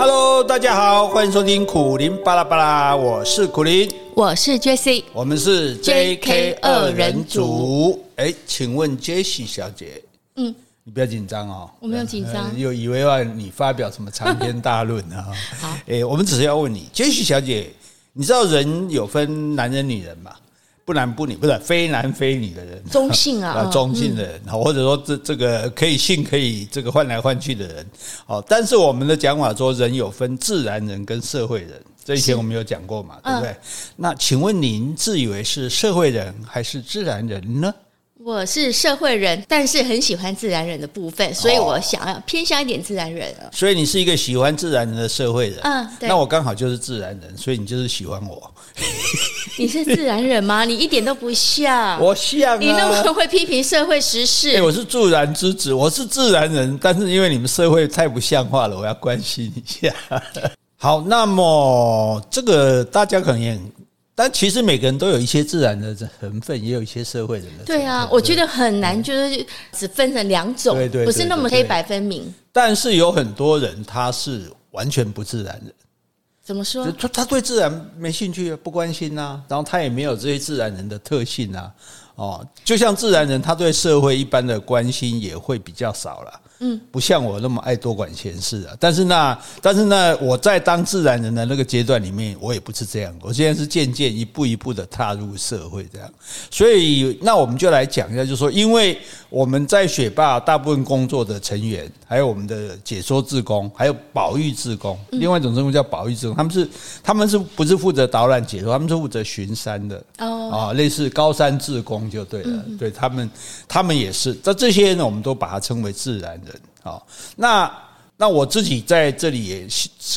Hello，大家好，欢迎收听苦林巴拉巴拉，我是苦林，我是 Jessie，我们是 JK 二人组。哎，请问 Jessie 小姐，嗯，你不要紧张哦，我没有紧张，又以为要你发表什么长篇大论啊？好，哎，我们只是要问你，Jessie 小姐，你知道人有分男人女人吗？不男不女，不是非男非女的人，中性啊，中性的人，或者说这这个可以性可以这个换来换去的人，哦，但是我们的讲法说人有分自然人跟社会人，这以前我们有讲过嘛，对不对？那请问您自以为是社会人还是自然人呢？我是社会人，但是很喜欢自然人的部分，所以我想要偏向一点自然人。所以你是一个喜欢自然人的社会人，嗯，对。那我刚好就是自然人，所以你就是喜欢我。你是自然人吗？你一点都不像，我像啊。你那么会批评社会时事？欸，我是自然之子，我是自然人，但是因为你们社会太不像话了，我要关心一下。好，那么这个大家可能也。但其实每个人都有一些自然的成分，也有一些社会人的。对啊，我觉得很难，就是只分成两种，不是那么黑白分明。但是有很多人他是完全不自然人。怎么说？他他对自然没兴趣，不关心呐，然后他也没有这些自然人的特性啊。哦，就像自然人，他对社会一般的关心也会比较少了。嗯，不像我那么爱多管闲事啊。但是那，但是呢我在当自然人的那个阶段里面，我也不是这样。我现在是渐渐一步一步的踏入社会这样。所以，那我们就来讲一下，就是说，因为我们在雪霸大部分工作的成员，还有我们的解说志工，还有保育志工，另外一种称呼叫保育志工，他们是他们是不是负责导览解说？他们是负责巡山的哦，啊，类似高山志工就对了。对他们，他们也是。那这些呢，我们都把它称为自然人。好，那那我自己在这里也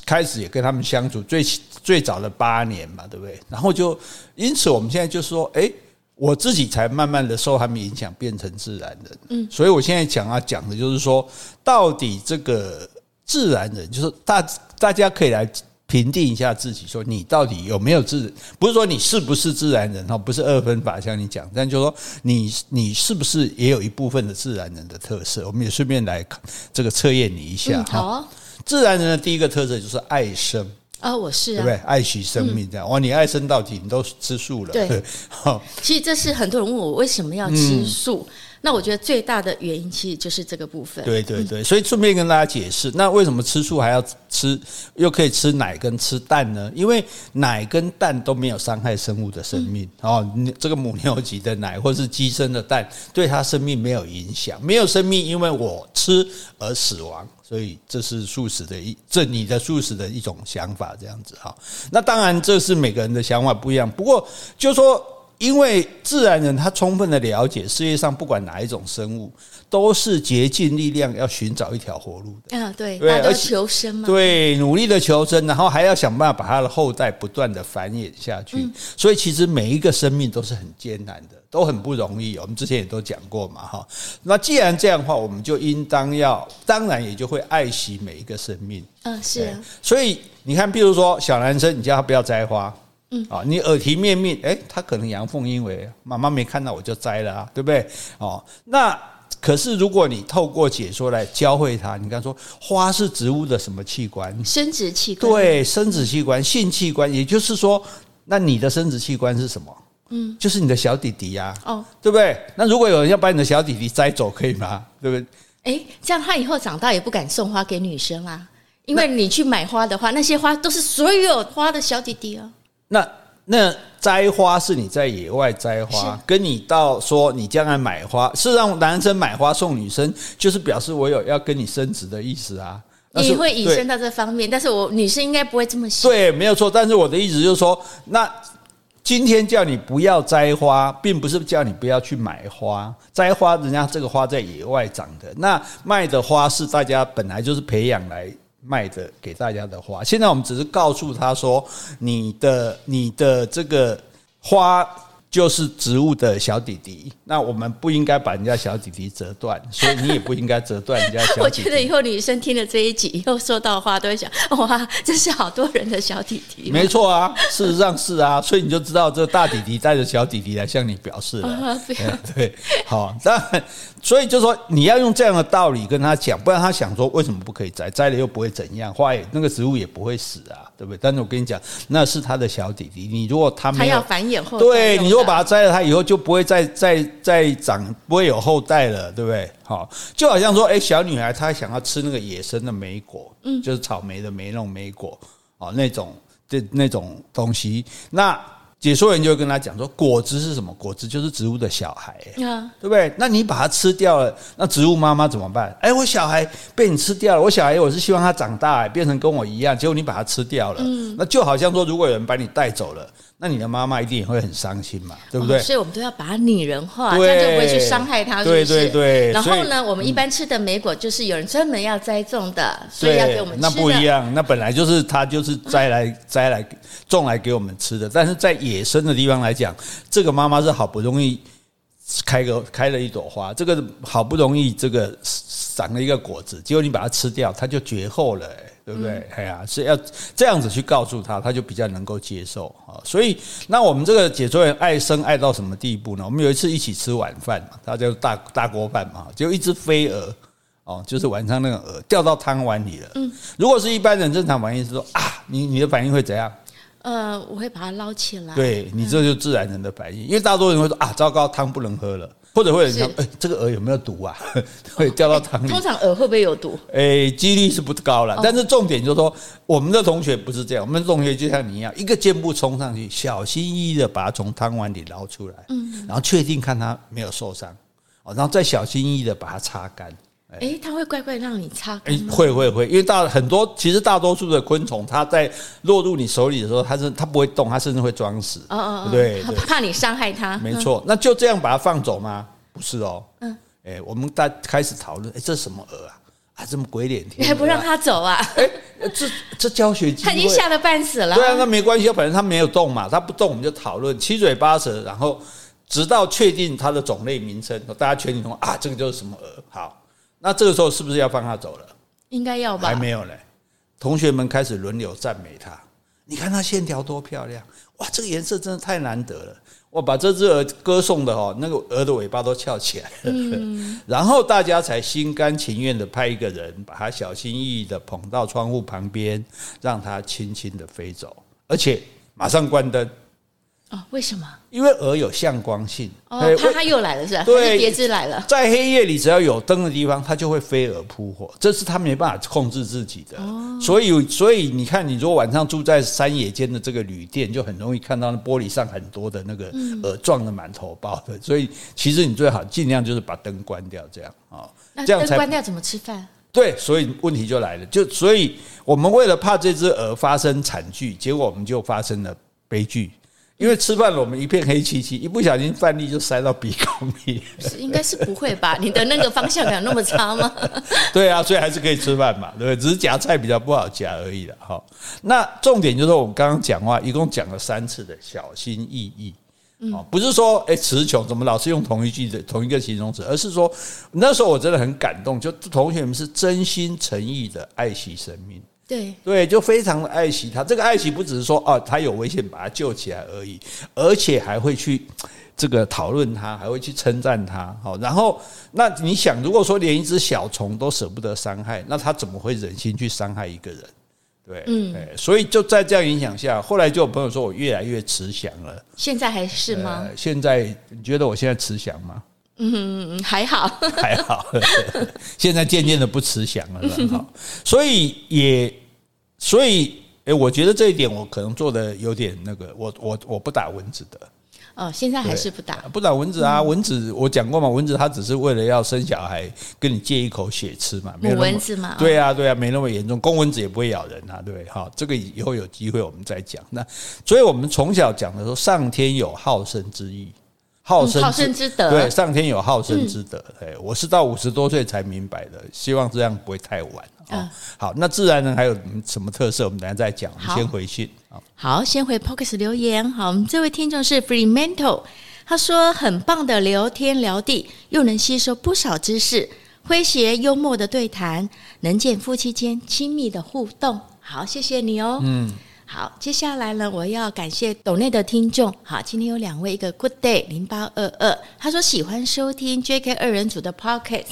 开始也跟他们相处最最早的八年嘛，对不对？然后就因此我们现在就说，哎，我自己才慢慢的受他们影响，变成自然人。嗯，所以我现在想要讲的就是说，到底这个自然人，就是大大家可以来。评定一下自己，说你到底有没有自，不是说你是不是自然人哈，不是二分法像你讲，但就是说你你是不是也有一部分的自然人的特色？我们也顺便来这个测验你一下。好啊，自然人的第一个特色就是爱生啊，我是对不对？爱惜生命这样哇，你爱生到底，你都吃素了。对，好，其实这是很多人问我为什么要吃素。那我觉得最大的原因其实就是这个部分。对对对，所以顺便跟大家解释，那为什么吃素还要吃，又可以吃奶跟吃蛋呢？因为奶跟蛋都没有伤害生物的生命哦。这个母牛挤的奶或是鸡生的蛋，对它生命没有影响，没有生命因为我吃而死亡，所以这是素食的一，这你的素食的一种想法这样子哈。那当然这是每个人的想法不一样，不过就说。因为自然人他充分的了解世界上不管哪一种生物，都是竭尽力量要寻找一条活路的。啊，对，对，而求生嘛，对，努力的求生，然后还要想办法把他的后代不断的繁衍下去。所以其实每一个生命都是很艰难的，都很不容易。我们之前也都讲过嘛，哈。那既然这样的话，我们就应当要，当然也就会爱惜每一个生命。嗯，是啊。所以你看，比如说小男生，你叫他不要摘花。嗯啊，你耳提面命，诶，他可能阳奉阴违，妈妈没看到我就摘了啊，对不对？哦，那可是如果你透过解说来教会他，你刚说花是植物的什么器官？生殖器官。对，生殖器官、性器官，也就是说，那你的生殖器官是什么？嗯，就是你的小弟弟呀。哦，对不对？那如果有人要把你的小弟弟摘走，可以吗？对不对？诶，这样他以后长大也不敢送花给女生啦，因为你去买花的话，那些花都是所有花的小弟弟啊。那那摘花是你在野外摘花，跟你到说你将来买花是让男生买花送女生，就是表示我有要跟你生殖的意思啊。你会引申到这方面，但是我女生应该不会这么想。对，没有错。但是我的意思就是说，那今天叫你不要摘花，并不是叫你不要去买花。摘花，人家这个花在野外长的，那卖的花是大家本来就是培养来。卖的给大家的花，现在我们只是告诉他说，你的你的这个花就是植物的小弟弟，那我们不应该把人家小弟弟折断，所以你也不应该折断人家小弟弟。我觉得以后女生听了这一集以后收到的话，都会想：哇，这是好多人的小弟弟。没错啊，事实上是啊，所以你就知道这大弟弟带着小弟弟来向你表示了。啊、对，好，当然，所以就说你要用这样的道理跟他讲，不然他想说为什么不可以摘？摘了又不会怎样，花也那个植物也不会死啊，对不对？但是我跟你讲，那是他的小弟弟，你如果他没有，他要繁衍后代，对你如果。把它摘了，它以后就不会再再再长，不会有后代了，对不对？好，就好像说，哎，小女孩她想要吃那个野生的莓果，嗯，就是草莓的莓那种莓果，哦，那种这那种东西，那。解说员就会跟他讲说，果子是什么？果子就是植物的小孩，对不对？那你把它吃掉了，那植物妈妈怎么办？哎，我小孩被你吃掉了，我小孩我是希望他长大，变成跟我一样，结果你把它吃掉了，那就好像说，如果有人把你带走了，那你的妈妈一定也会很伤心嘛，对不对？所以我们都要把它拟人化，这样就不会去伤害它，对对对。然后呢，我们一般吃的莓果就是有人专门要栽种的，所以要给我们吃。那不一样，那本来就是它就是摘来摘来种来给我们吃的，但是在野生的地方来讲，这个妈妈是好不容易开个开了一朵花，这个好不容易这个长了一个果子，结果你把它吃掉，它就绝后了，对不对？哎呀，是要这样子去告诉他，他就比较能够接受啊。所以，那我们这个解说员爱生爱到什么地步呢？我们有一次一起吃晚饭嘛，他就大大锅饭嘛，就一只飞蛾哦，就是晚上那个蛾掉到汤碗里了。嗯，如果是一般人正常反应是说啊，你你的反应会怎样？呃，我会把它捞起来。对，你这就是自然人的反应，因为大多人会说啊，糟糕，汤不能喝了，或者会有人说，哎，这个饵有没有毒啊？会掉到汤里。通常饵会不会有毒？哎，几率是不高了，但是重点就是说，我们的同学不是这样，我们的同学就像你一样，一个箭步冲上去，小心翼翼的把它从汤碗里捞出来，嗯，然后确定看它没有受伤，哦，然后再小心翼翼的把它擦干。哎，它会乖乖让你擦。哎，会会会，因为大很多其实大多数的昆虫，它在落入你手里的时候，它是它不会动，它甚至会装死。哦哦，对，怕你伤害它。没错，那就这样把它放走吗？不是哦。嗯。哎，我们大开始讨论，哎，这是什么蛾啊？啊，这么鬼脸天，你还不让它走啊？哎，这这教学机会，它已经吓得半死了。对啊，那没关系，反正它没有动嘛，它不动，我们就讨论七嘴八舌，然后直到确定它的种类名称，大家确定说啊，这个就是什么蛾？好。那这个时候是不是要放他走了？应该要吧。还没有嘞，同学们开始轮流赞美他。你看他线条多漂亮，哇，这个颜色真的太难得了。我把这只鹅歌颂的哈，那个鹅的尾巴都翘起来了。嗯。然后大家才心甘情愿的派一个人把它小心翼翼的捧到窗户旁边，让它轻轻的飞走，而且马上关灯。哦，为什么？因为蛾有向光性。哦，它它又来了是吧？对，别致来了。在黑夜里，只要有灯的地方，它就会飞蛾扑火，这是它没办法控制自己的。哦，所以所以你看，你如果晚上住在山野间的这个旅店，就很容易看到那玻璃上很多的那个蛾撞的满头包的。所以其实你最好尽量就是把灯关掉，这样啊。那灯关掉怎么吃饭？对，所以问题就来了，就所以我们为了怕这只蛾发生惨剧，结果我们就发生了悲剧。因为吃饭了，我们一片黑漆漆，一不小心饭粒就塞到鼻孔里。是应该是不会吧？你的那个方向感那么差吗？对啊，所以还是可以吃饭嘛，对不对？只是夹菜比较不好夹而已了。哈，那重点就是我们刚刚讲话，一共讲了三次的小心翼翼。哦，不是说哎词穷，怎么老是用同一句的同一个形容词，而是说那时候我真的很感动，就同学们是真心诚意的爱惜生命。对对，就非常的爱惜他。这个爱惜不只是说哦，他有危险把他救起来而已，而且还会去这个讨论他，还会去称赞他。好，然后那你想，如果说连一只小虫都舍不得伤害，那他怎么会忍心去伤害一个人？对，嗯，所以就在这样影响下，后来就有朋友说我越来越慈祥了。现在还是吗？现在你觉得我现在慈祥吗？嗯，还好，还好。现在渐渐的不慈祥了，好，所以也，所以，哎，我觉得这一点我可能做的有点那个，我我我不打蚊子的。哦，现在还是不打，不打蚊子啊？蚊子我讲过嘛，蚊子它只是为了要生小孩，跟你借一口血吃嘛。母蚊子嘛？对啊，对啊，没那么严重。公蚊子也不会咬人啊，对，好，这个以后有机会我们再讲。那所以我们从小讲的说，上天有好生之意。好生好生之德，对，上天有好生之德。哎，我是到五十多岁才明白的，希望这样不会太晚。嗯，好，那自然人还有什么特色？我们等下再讲。我们先回信。好，先回 Podcast 留言。好，我们这位听众是 Freemantle，他说很棒的聊天聊地，又能吸收不少知识，诙谐幽默的对谈，能见夫妻间亲密的互动。好，谢谢你哦。嗯。好，接下来呢，我要感谢斗内的听众。好，今天有两位，一个 Good Day 零八二二，他说喜欢收听 JK 二人组的 Pocket。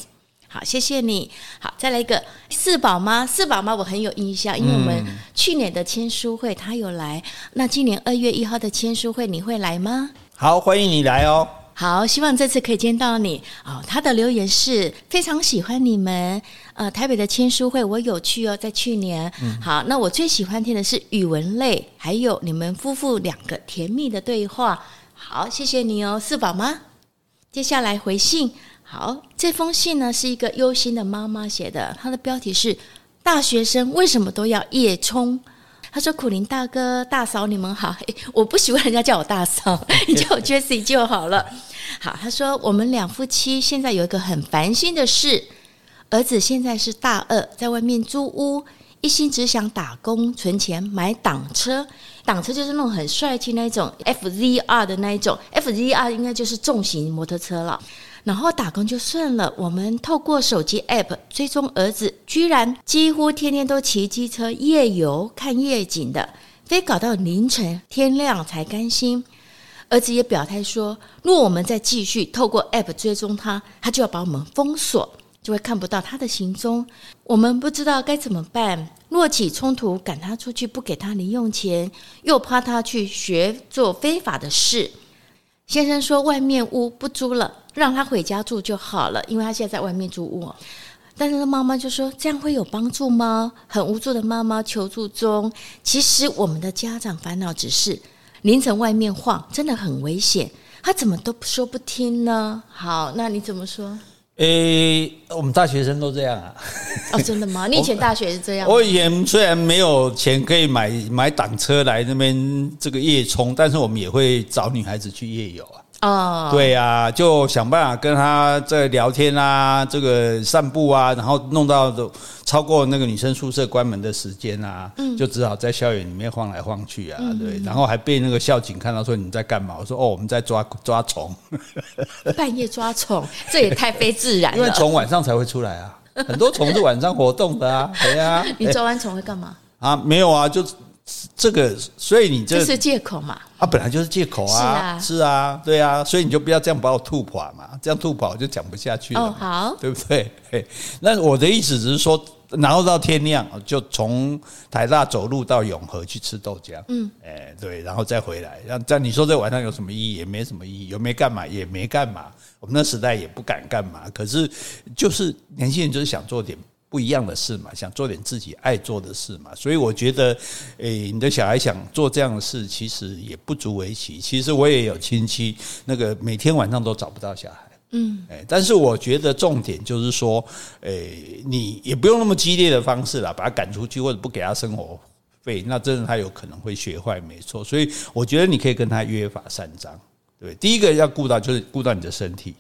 好，谢谢你。好，再来一个四宝妈，四宝妈我很有印象，因为我们去年的签书会他有来。那今年二月一号的签书会你会来吗？好，欢迎你来哦。好，希望这次可以见到你哦。他的留言是非常喜欢你们，呃，台北的签书会我有去哦，在去年。嗯、好，那我最喜欢听的是语文类，还有你们夫妇两个甜蜜的对话。好，谢谢你哦，四宝妈。接下来回信，好，这封信呢是一个忧心的妈妈写的，她的标题是“大学生为什么都要夜冲”。他说：“苦林大哥、大嫂，你们好。我不喜欢人家叫我大嫂，你叫我 Jessie 就好了。好，他说我们两夫妻现在有一个很烦心的事，儿子现在是大二，在外面租屋，一心只想打工存钱买挡车。挡车就是那种很帅气那种 FZR 的那一种，FZR 应该就是重型摩托车了。”然后打工就算了，我们透过手机 App 追踪儿子，居然几乎天天都骑机车夜游看夜景的，非搞到凌晨天亮才甘心。儿子也表态说，若我们再继续透过 App 追踪他，他就要把我们封锁，就会看不到他的行踪。我们不知道该怎么办。若起冲突，赶他出去，不给他零用钱，又怕他去学做非法的事。先生说：“外面屋不租了，让他回家住就好了，因为他现在在外面租屋。”但是妈妈就说：“这样会有帮助吗？”很无助的妈妈求助中。其实我们的家长烦恼只是凌晨外面晃，真的很危险。他怎么都说不听呢？好，那你怎么说？诶、欸，我们大学生都这样啊？哦，真的吗？你以前大学是这样？我以前虽然没有钱可以买买挡车来那边这个夜冲，但是我们也会找女孩子去夜游啊。哦，对啊，就想办法跟他在聊天啊，这个散步啊，然后弄到超过那个女生宿舍关门的时间啊，嗯，就只好在校园里面晃来晃去啊，对，然后还被那个校警看到说，你在干嘛？我说哦，我们在抓抓虫，半夜抓虫，这也太非自然了。因为虫晚上才会出来啊，很多虫是晚上活动的啊，对啊。你抓完虫会干嘛？啊，没有啊，就。这个，所以你这，这是借口嘛？啊，本来就是借口啊，是啊，是啊，对啊，所以你就不要这样把我吐跑嘛，这样吐跑我就讲不下去了，哦，好，对不对？那我的意思只是说，然后到天亮就从台大走路到永和去吃豆浆，嗯，哎，对，然后再回来，让这样你说这晚上有什么意义？也没什么意义，有没干嘛？也没干嘛。我们那时代也不敢干嘛，可是就是年轻人就是想做点。不一样的事嘛，想做点自己爱做的事嘛，所以我觉得，诶，你的小孩想做这样的事，其实也不足为奇。其实我也有亲戚，那个每天晚上都找不到小孩，嗯，诶，但是我觉得重点就是说，诶，你也不用那么激烈的方式啦，把他赶出去或者不给他生活费，那真的他有可能会学坏，没错。所以我觉得你可以跟他约法三章，对，第一个要顾到就是顾到你的身体。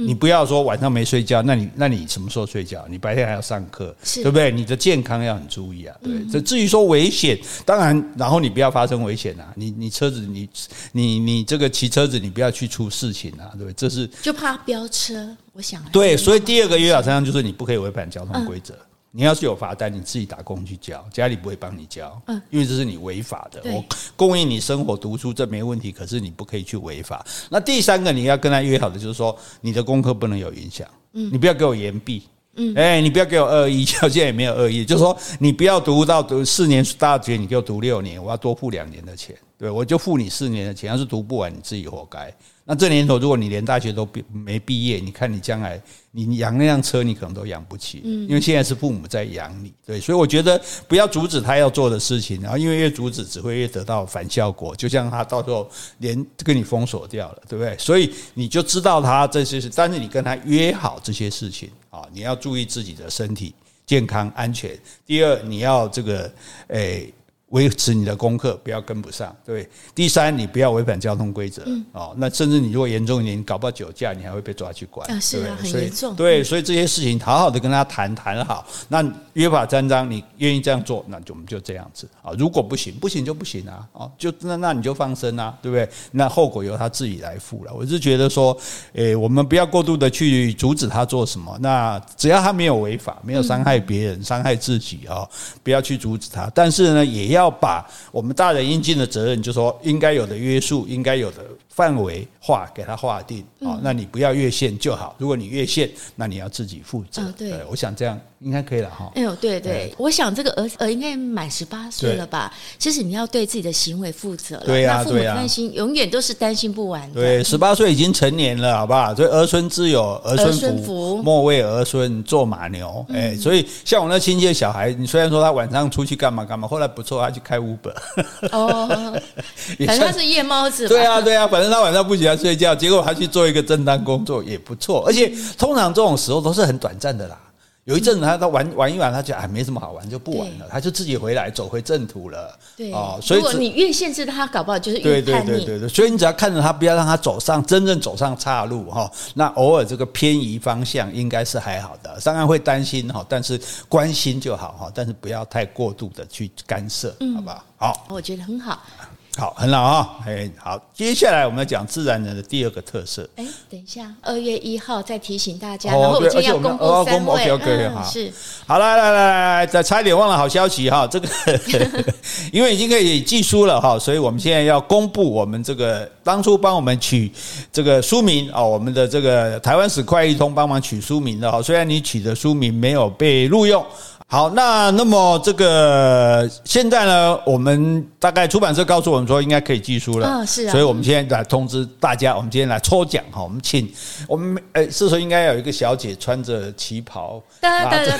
你不要说晚上没睡觉，那你那你什么时候睡觉？你白天还要上课，对不对？你的健康要很注意啊。对，这至于说危险，当然，然后你不要发生危险啊。你你车子，你你你这个骑车子，你不要去出事情啊，对不对？这是就怕飙车，我想对，所以第二个约法三章就是你不可以违反交通规则。你要是有罚单，你自己打工去交，家里不会帮你交，嗯，因为这是你违法的。我供应你生活读书，这没问题，可是你不可以去违法。那第三个你要跟他约好的就是说，你的功课不能有影响，嗯，你不要给我延毕，嗯，哎，你不要给我恶意，条件也没有恶意，就是说你不要读到读四年大学，你给我读六年，我要多付两年的钱，对，我就付你四年的钱，要是读不完，你自己活该。那这年头，如果你连大学都毕没毕业，你看你将来你养那辆车，你可能都养不起。嗯，因为现在是父母在养你，对，所以我觉得不要阻止他要做的事情，然后因为越阻止只会越得到反效果，就像他到时候连跟你封锁掉了，对不对？所以你就知道他这些事，但是你跟他约好这些事情啊，你要注意自己的身体健康安全。第二，你要这个诶。维持你的功课，不要跟不上，对。第三，你不要违反交通规则，嗯、哦。那甚至你如果严重一点，你搞不好酒驾，你还会被抓去关。啊，是啊，很严重。对，所以这些事情好好的跟他谈谈好。那约法三章，你愿意这样做，那就我们就这样子啊。如果不行，不行就不行啊。哦，就那那你就放生啊，对不对？那后果由他自己来负了。我是觉得说，诶，我们不要过度的去阻止他做什么。那只要他没有违法，没有伤害别人、伤害自己啊，不要去阻止他。但是呢，也要要把我们大人应尽的责任，就是说应该有的约束，应该有的范围划给他划定啊。那你不要越线就好。如果你越线，那你要自己负责。对，我想这样应该可以了哈。哎呦，对对，我想这个儿儿应该满十八岁了吧？其实你要对自己的行为负责了。对呀，父母担心永远都是担心不完的。对，十八岁已经成年了，好不好？所以儿孙自有儿孙福，莫为儿孙做马牛。哎，所以像我那亲戚的小孩，你虽然说他晚上出去干嘛干嘛，后来不错，他去开 Uber。哦，反正他是夜猫子。对啊，对啊，反正他晚上不喜欢睡觉，结果他去做一个正当工作也不错。而且通常这种时候都是很短暂的啦。有一阵子他他玩玩一玩，他觉得哎没什么好玩，就不玩了，他就自己回来走回正途了。对哦，所以如果你越限制他，搞不好就是越叛逆。对对对对对，所以你只要看着他，不要让他走上真正走上岔路哈。那偶尔这个偏移方向应该是还好的，当然会担心哈，但是关心就好哈，但是不要太过度的去干涉，好不好？好，我觉得很好。好，很好啊，哎，好，接下来我们要讲自然人的第二个特色。哎，等一下，二月一号再提醒大家，然后我就要公布三位。嗯，是。好，来来来来来，再差一点忘了好消息哈，这个 因为已经可以寄书了哈，所以我们现在要公布我们这个当初帮我们取这个书名啊，我们的这个台湾史快易通帮忙取书名的哈，虽然你取的书名没有被录用。好，那那么这个现在呢，我们大概出版社告诉我们说应该可以寄书了，哦，是啊，所以我们现在来通知大家，我们今天来抽奖哈，我们请我们诶，是时候应该有一个小姐穿着旗袍，拿着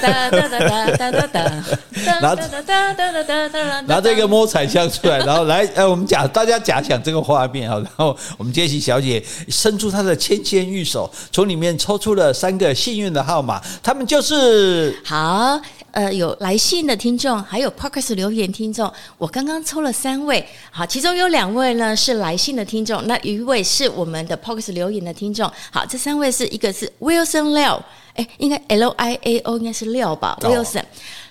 拿这个摸彩箱出来，然后来呃，我们假大家假想这个画面哈，然后我们杰西小姐伸出她的纤纤玉手，从里面抽出了三个幸运的号码，他们就是好。呃，有来信的听众，还有 Podcast 留言听众，我刚刚抽了三位，好，其中有两位呢是来信的听众，那一位是我们的 Podcast 留言的听众，好，这三位是一个是 Wilson Liao，哎，应该 L I A O 应该是廖吧，Wilson，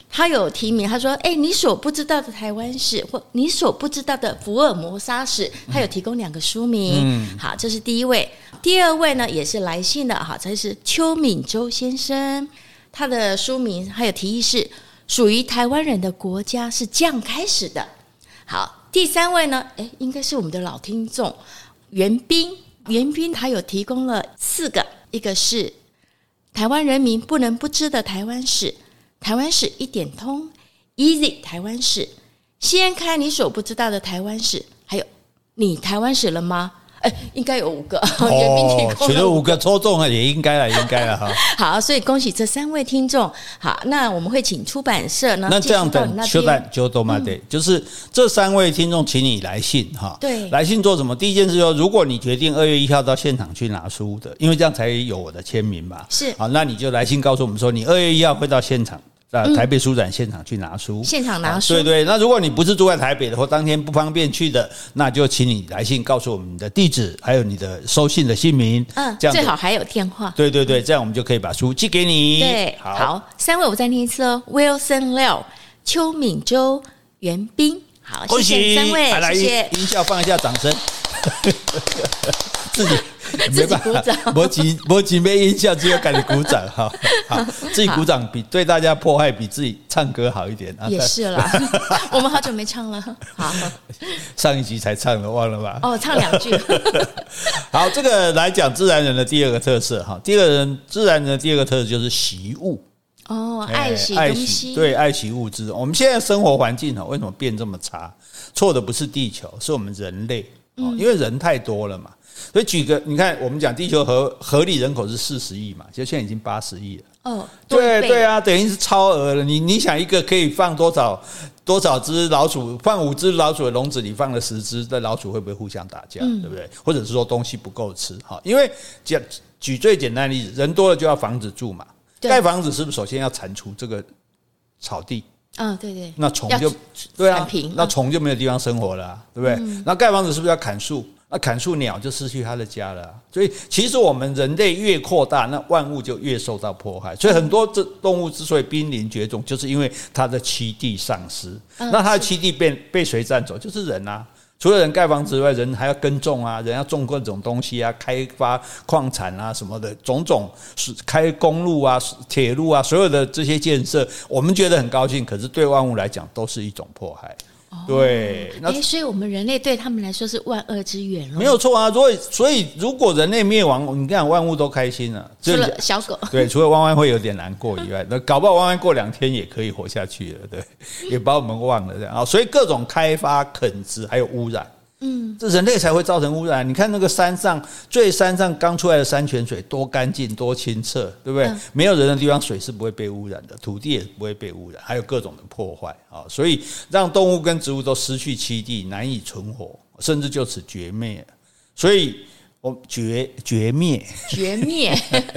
他有提名，他说，哎，你所不知道的台湾史或你所不知道的福尔摩沙史，他有提供两个书名，嗯，好，这是第一位，第二位呢也是来信的，好，这是邱敏周先生。他的书名还有提议是属于台湾人的国家是这样开始的。好，第三位呢，诶，应该是我们的老听众袁斌。袁斌他有提供了四个，一个是台湾人民不能不知的台湾史，台湾史一点通，Easy 台湾史，掀开你所不知道的台湾史，还有你台湾史了吗？哎，应该有五个，哦，取了五个抽中了，也应该了，应该了哈。好，所以恭喜这三位听众。好，那我们会请出版社呢，那这样等出版就都嘛对，就是这三位听众，请你来信哈。对，来信做什么？第一件事说，如果你决定二月一号到现场去拿书的，因为这样才有我的签名嘛。是，好，那你就来信告诉我们说，你二月一号会到现场。在台北书展现场去拿书，现场拿书。对对，那如果你不是住在台北的，或当天不方便去的，那就请你来信告诉我们你的地址，还有你的收信的姓名。嗯，这样最好还有电话。对对对，这样我们就可以把书寄给你。对，好，好，三位我再念一次哦，Wilson Liao、邱敏洲、袁斌。好，谢谢三位，谢谢。音效放一下，掌声。自己。自己鼓掌，没几没几没音效，只有赶紧鼓掌哈。好，自己鼓掌比对大家破坏比自己唱歌好一点啊。也是啦，我们好久没唱了。好，上一集才唱了，忘了吧？哦，唱两句。好，这个来讲自然人的第二个特色哈。第二人自然人的第二个特色就是习物哦，爱惜东西，对，爱惜物资。我们现在生活环境哈，为什么变这么差？错的不是地球，是我们人类哦，因为人太多了嘛。所以举个，你看，我们讲地球合合理人口是四十亿嘛，就现在已经八十亿了。哦，对对啊，等于是超额了。你你想一个可以放多少多少只老鼠？放五只老鼠的笼子里放了十只，那老鼠会不会互相打架？对不对？或者是说东西不够吃？哈，因为讲举最简单的例子，人多了就要房子住嘛。盖房子是不是首先要铲除这个草地？嗯、哦，对对，那虫就对啊，那虫就没有地方生活了、啊，对不对？那盖房子是不是要砍树？那砍树，鸟就失去它的家了。所以，其实我们人类越扩大，那万物就越受到迫害。所以，很多这动物之所以濒临绝种，就是因为它的栖地丧失。那它的栖地被被谁占走？就是人啊！除了人盖房子之外，人还要耕种啊，人要种各种东西啊，开发矿产啊什么的，种种是开公路啊、铁路啊，所有的这些建设，我们觉得很高兴，可是对万物来讲，都是一种迫害。对，那、欸、所以我们人类对他们来说是万恶之源了。没有错啊，所以所以如果人类灭亡，你看万物都开心了，除了小狗。对，除了弯弯会有点难过以外，那 搞不好弯弯过两天也可以活下去了，对，也把我们忘了这样啊。所以各种开发、垦殖还有污染。嗯，这人类才会造成污染。你看那个山上最山上刚出来的山泉水多干净多清澈，对不对？嗯、没有人的地方水是不会被污染的，土地也不会被污染，还有各种的破坏啊，所以让动物跟植物都失去栖地，难以存活，甚至就此绝灭。所以。我绝绝灭，绝灭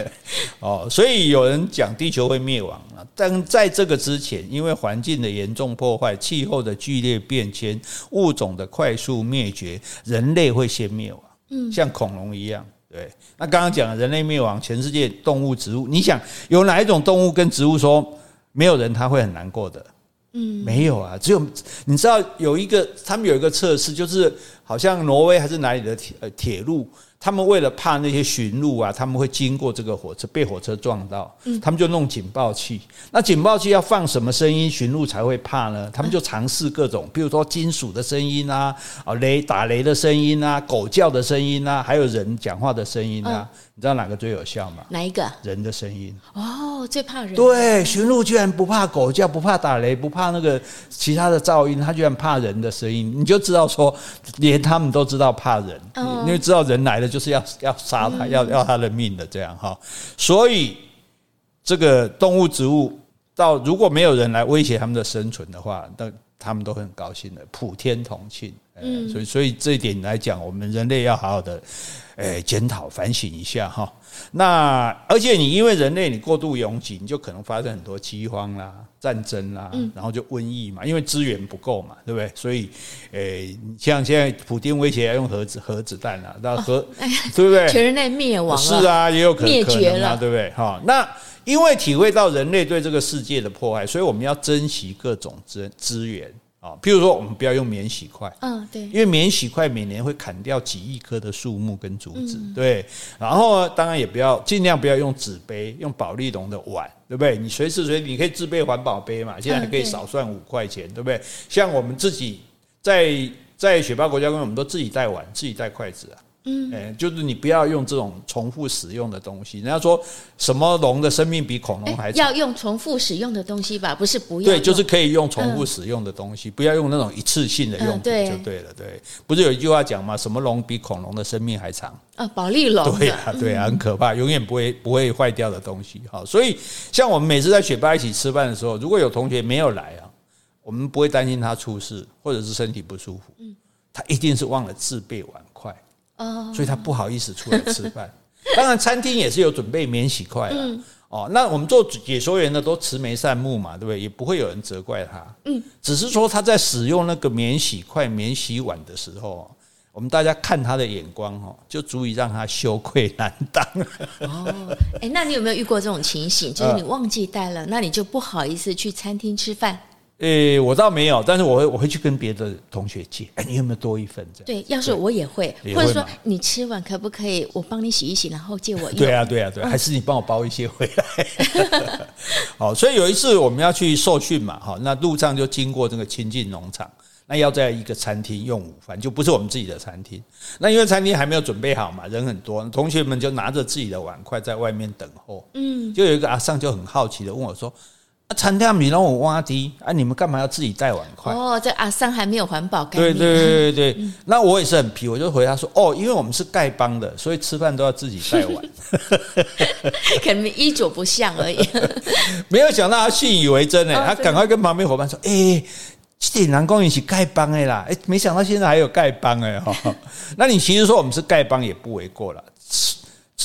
哦，所以有人讲地球会灭亡了，但在这个之前，因为环境的严重破坏、气候的剧烈变迁、物种的快速灭绝，人类会先灭亡。嗯，像恐龙一样。对，那刚刚讲人类灭亡，全世界动物、植物，你想有哪一种动物跟植物说没有人他会很难过的？嗯，没有啊，只有你知道有一个，他们有一个测试，就是好像挪威还是哪里的铁呃铁路。他们为了怕那些巡路啊，他们会经过这个火车，被火车撞到，他们就弄警报器。那警报器要放什么声音，巡路才会怕呢？他们就尝试各种，比如说金属的声音啊，啊雷打雷的声音啊，狗叫的声音啊，还有人讲话的声音啊。你知道哪个最有效吗？哪一个？人的声音。哦，最怕人。对，驯鹿居然不怕狗叫，不怕打雷，不怕那个其他的噪音，它居然怕人的声音。你就知道说，连他们都知道怕人，因为知道人来了就是要要杀他，要要他的命的这样哈。所以这个动物、植物到如果没有人来威胁他们的生存的话，那他们都很高兴的，普天同庆。嗯，所以所以这一点来讲，我们人类要好好的。诶，检讨反省一下哈。那而且你因为人类你过度拥挤，你就可能发生很多饥荒啦、战争啦，然后就瘟疫嘛，因为资源不够嘛，对不对？所以，诶，像现在普丁威胁要用核子核子弹了，那核 对不对？全人类灭亡是啊，也有可能灭绝了，对不对？哈，那因为体会到人类对这个世界的迫害，所以我们要珍惜各种资资源。啊，譬如说，我们不要用免洗筷，嗯，对，因为免洗筷每年会砍掉几亿棵的树木跟竹子，对。然后当然也不要尽量不要用纸杯，用保丽龙的碗，对不对？你随时随地你可以自备环保杯嘛，现在还可以少算五块钱，对不对？像我们自己在在雪豹国家公园，我们都自己带碗，自己带筷子啊。嗯，哎，就是你不要用这种重复使用的东西。人家说什么龙的生命比恐龙还长，要用重复使用的东西吧？不是不要？对，就是可以用重复使用的东西，不要用那种一次性的用品就对了。对，不是有一句话讲吗？什么龙比恐龙的生命还长？啊，保利龙。对啊，对啊，很可怕，永远不会不会坏掉的东西。好，所以像我们每次在雪霸一起吃饭的时候，如果有同学没有来啊，我们不会担心他出事或者是身体不舒服。嗯，他一定是忘了自备碗筷。所以他不好意思出来吃饭。当然，餐厅也是有准备免洗筷的。哦，那我们做解说员的都慈眉善目嘛，对不对？也不会有人责怪他。嗯，只是说他在使用那个免洗筷、免洗碗的时候，我们大家看他的眼光哦，就足以让他羞愧难当。哦，哎，那你有没有遇过这种情形？就是你忘记带了，那你就不好意思去餐厅吃饭。诶、欸，我倒没有，但是我会我会去跟别的同学借。哎、欸，你有没有多一份？这样对，要是我也会，或者说你吃完可不可以我帮你洗一洗，然后借我用？对啊，对啊，对，还是你帮我包一些回来。好，所以有一次我们要去受训嘛，哈，那路上就经过这个清境农场，那要在一个餐厅用午饭，就不是我们自己的餐厅。那因为餐厅还没有准备好嘛，人很多，同学们就拿着自己的碗筷在外面等候。嗯，就有一个阿尚就很好奇的问我说。餐厅里让我挖地啊！你们干嘛要自己带碗筷？哦，这阿三还没有环保概念。对对对对对，嗯、那我也是很皮，我就回答说：哦，因为我们是丐帮的，所以吃饭都要自己带碗。可能衣着不像而已。没有想到他信以为真呢，他赶快跟旁边伙伴说：哎，这点南公园是丐帮的啦！哎，没想到现在还有丐帮哎哈。那你其实说我们是丐帮也不为过了。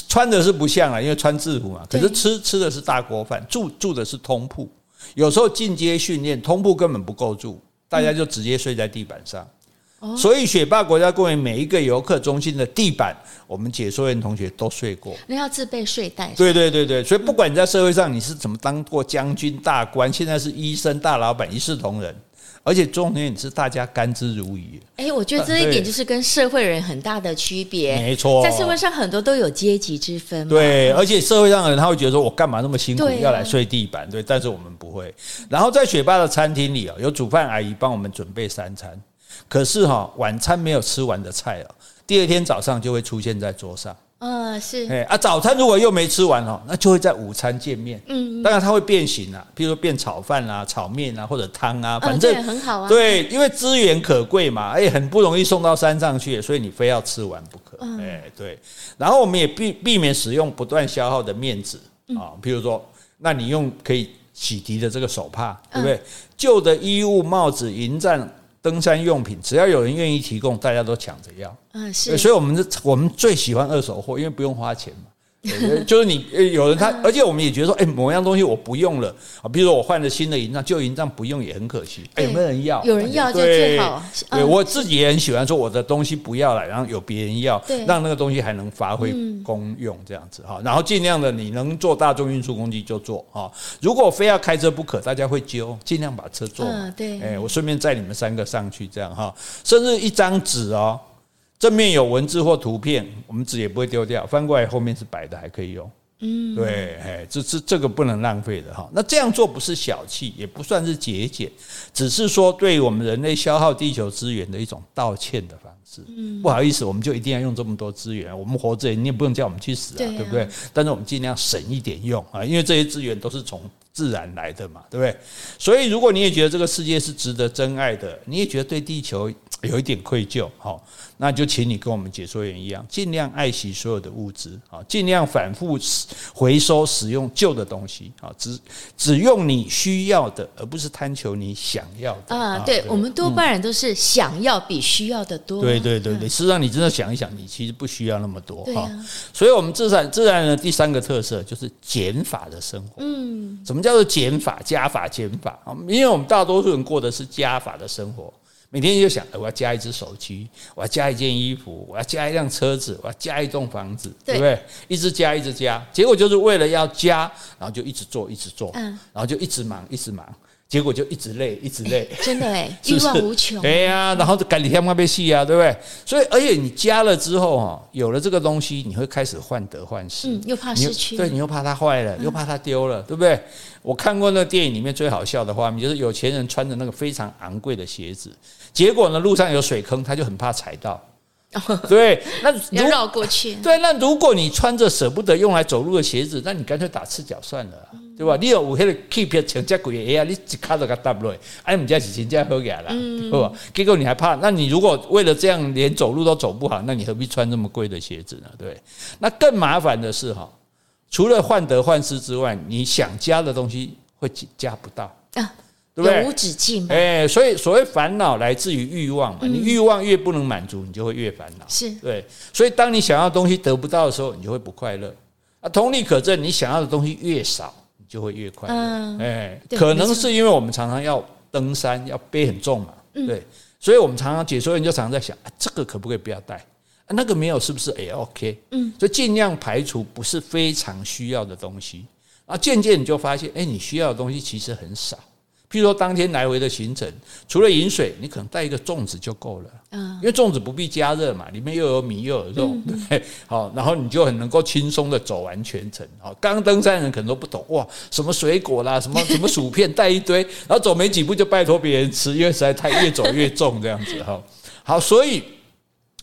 穿的是不像啊，因为穿制服嘛。可是吃吃的是大锅饭，住住的是通铺，有时候进阶训练，通铺根本不够住，大家就直接睡在地板上。所以，雪霸国家公园每一个游客中心的地板，我们解说员同学都睡过。那要自备睡袋。对对对对，所以不管你在社会上你是怎么当过将军、大官，现在是医生、大老板，一视同仁。而且重点你是大家甘之如饴。哎，我觉得这一点就是跟社会人很大的区别。没错，在社会上很多都有阶级之分。对，而且社会上的人他会觉得说，我干嘛那么辛苦要来睡地板？对，但是我们不会。然后在雪霸的餐厅里啊，有煮饭阿姨帮我们准备三餐。可是哈，晚餐没有吃完的菜啊，第二天早上就会出现在桌上。嗯，是。哎啊，早餐如果又没吃完哦，那就会在午餐见面。嗯，当然它会变形啊，譬如说变炒饭啊、炒面啊或者汤啊，反正很好啊。对，因为资源可贵嘛，哎，很不容易送到山上去，所以你非要吃完不可。哎，对。然后我们也避避免使用不断消耗的面纸啊，譬如说，那你用可以洗涤的这个手帕，对不对？旧的衣物、帽子、营帐。登山用品，只要有人愿意提供，大家都抢着要。嗯，是。所以，我们我们最喜欢二手货，因为不用花钱嘛。就是你有人他，而且我们也觉得说，哎，某样东西我不用了啊，比如说我换了新的营帐，旧营帐不用也很可惜。哎，有没有人要？有人要就最好。对，我自己也很喜欢说我的东西不要了，然后有别人要，让那个东西还能发挥功用这样子哈。然后尽量的你能坐大众运输工具就坐哈。如果非要开车不可，大家会揪，尽量把车坐。嗯，对。哎，我顺便载你们三个上去这样哈。甚至一张纸哦。正面有文字或图片，我们纸也不会丢掉，翻过来后面是白的，还可以用。嗯，对，哎，这这这个不能浪费的哈。那这样做不是小气，也不算是节俭，只是说对我们人类消耗地球资源的一种道歉的方式。嗯，不好意思，我们就一定要用这么多资源，我们活着你也不用叫我们去死啊，对不对？但是我们尽量省一点用啊，因为这些资源都是从自然来的嘛，对不对？所以如果你也觉得这个世界是值得珍爱的，你也觉得对地球 有一点愧疚，好。那就请你跟我们解说员一样，尽量爱惜所有的物质啊，尽量反复回收使用旧的东西啊，只只用你需要的，而不是贪求你想要的啊。对，我们多半人都是想要比需要的多。对对对对，事实上你真的想一想，你其实不需要那么多哈。所以，我们自然自然的第三个特色就是减法的生活。嗯，什么叫做减法？加法减法啊？因为我们大多数人过的是加法的生活。每天就想，我要加一只手机，我要加一件衣服，我要加一辆车子，我要加一栋房子，对不对？一直加，一直加，结果就是为了要加，然后就一直做，一直做，嗯，然后就一直忙，一直忙。结果就一直累，一直累，真的 哎，欲望无穷。对呀，然后就赶紧天妈被戏啊，对不对？所以，而且你加了之后哈，有了这个东西，你会开始患得患失，嗯，又怕失去，对，你又怕它坏了，又怕它丢了，对不对？我看过那个电影里面最好笑的画面，就是有钱人穿着那个非常昂贵的鞋子，结果呢，路上有水坑，他就很怕踩到。对，那要绕过去。对，那如果你穿着舍不得用来走路的鞋子，那你干脆打赤脚算了，对吧？你有五黑的 keep 请加贵哎呀，你一卡都给搭不落，哎，我们家是全家喝给啦，对吧？结果你还怕？那你如果为了这样连走路都走不好，那你何必穿这么贵的鞋子呢？对，那更麻烦的是哈，除了患得患失之外，你想加的东西会加不到啊。对不对？永无止境。哎，所以所谓烦恼来自于欲望嘛，你欲望越不能满足，你就会越烦恼。是对，所以当你想要的东西得不到的时候，你就会不快乐。啊，同理可证，你想要的东西越少，你就会越快乐。哎，可能是因为我们常常要登山，要背很重嘛，对，所以我们常常解说员就常常在想，这个可不可以不要带？那个没有是不是也 OK？嗯，所以尽量排除不是非常需要的东西。啊，渐渐你就发现，哎，你需要的东西其实很少。譬如说，当天来回的行程，除了饮水，你可能带一个粽子就够了。嗯，因为粽子不必加热嘛，里面又有米又有肉，对不对？好，然后你就很能够轻松的走完全程。好，刚登山人可能都不懂哇，什么水果啦，什么 什么薯片带一堆，然后走没几步就拜托别人吃，因为实在太越走越重这样子哈。好，所以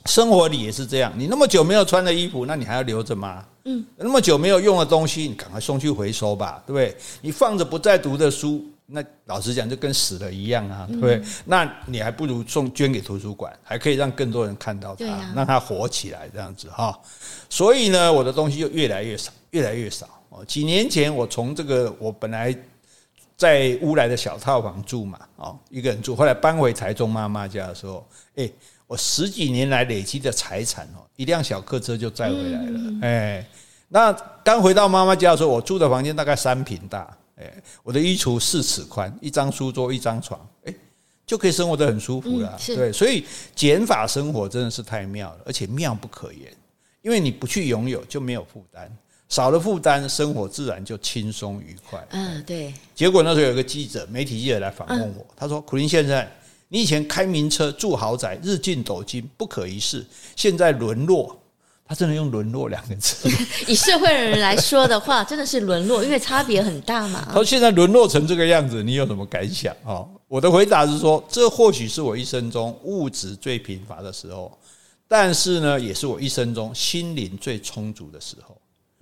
生活里也是这样，你那么久没有穿的衣服，那你还要留着吗？嗯，那么久没有用的东西，你赶快送去回收吧，对不对？你放着不再读的书。那老实讲，就跟死了一样啊，对不对？那你还不如送捐给图书馆，还可以让更多人看到它，让它活起来这样子哈。所以呢，我的东西就越来越少，越来越少。哦，几年前我从这个我本来在乌来的小套房住嘛，哦，一个人住，后来搬回台中妈妈家的时候，哎，我十几年来累积的财产哦，一辆小客车就载回来了。哎，那刚回到妈妈家的时候，我住的房间大概三坪大。哎，我的衣橱四尺宽，一张书桌，一张床，哎，就可以生活得很舒服了。嗯、对，所以减法生活真的是太妙了，而且妙不可言。因为你不去拥有，就没有负担，少了负担，生活自然就轻松愉快。嗯，对。结果那时候有个记者，媒体记者来访问我，他说：“苦林先生，你以前开名车，住豪宅，日进斗金，不可一世，现在沦落。”他真的用“沦落”两个字。以社会人来说的话，真的是沦落，因为差别很大嘛。他说：“现在沦落成这个样子，你有什么感想？”啊，我的回答是说：“这或许是我一生中物质最贫乏的时候。”但是呢，也是我一生中心灵最充足的时候。